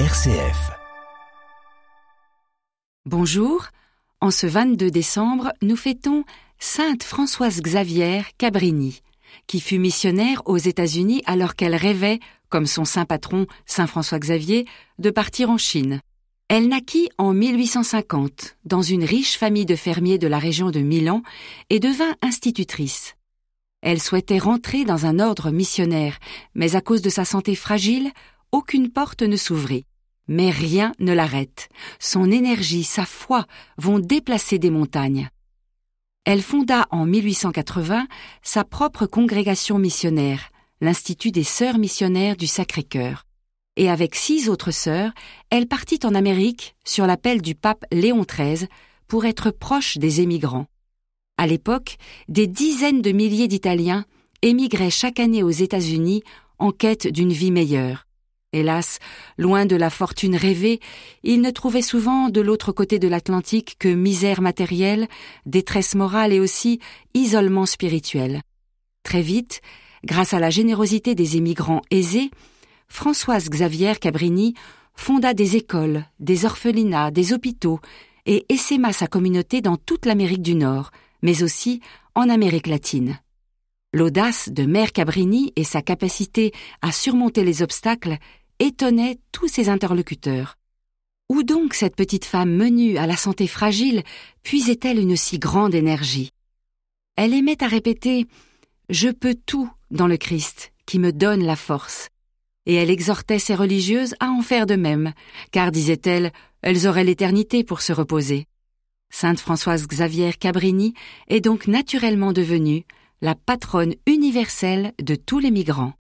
RCF. Bonjour. En ce 22 décembre, nous fêtons Sainte Françoise Xavier Cabrini, qui fut missionnaire aux États-Unis alors qu'elle rêvait, comme son saint patron Saint François Xavier, de partir en Chine. Elle naquit en 1850 dans une riche famille de fermiers de la région de Milan et devint institutrice. Elle souhaitait rentrer dans un ordre missionnaire, mais à cause de sa santé fragile, aucune porte ne s'ouvrit. Mais rien ne l'arrête. Son énergie, sa foi vont déplacer des montagnes. Elle fonda en 1880 sa propre congrégation missionnaire, l'Institut des Sœurs missionnaires du Sacré-Cœur. Et avec six autres sœurs, elle partit en Amérique sur l'appel du pape Léon XIII pour être proche des émigrants. À l'époque, des dizaines de milliers d'Italiens émigraient chaque année aux États-Unis en quête d'une vie meilleure. Hélas, loin de la fortune rêvée, ils ne trouvaient souvent de l'autre côté de l'Atlantique que misère matérielle, détresse morale et aussi isolement spirituel. Très vite, grâce à la générosité des émigrants aisés, Françoise Xavier Cabrini fonda des écoles, des orphelinats, des hôpitaux et essaima sa communauté dans toute l'Amérique du Nord, mais aussi en Amérique latine. L'audace de Mère Cabrini et sa capacité à surmonter les obstacles étonnaient tous ses interlocuteurs. Où donc cette petite femme menue à la santé fragile puisait-elle une si grande énergie? Elle aimait à répéter Je peux tout dans le Christ qui me donne la force. Et elle exhortait ses religieuses à en faire de même, car, disait-elle, elles auraient l'éternité pour se reposer. Sainte Françoise Xavier Cabrini est donc naturellement devenue la patronne universelle de tous les migrants.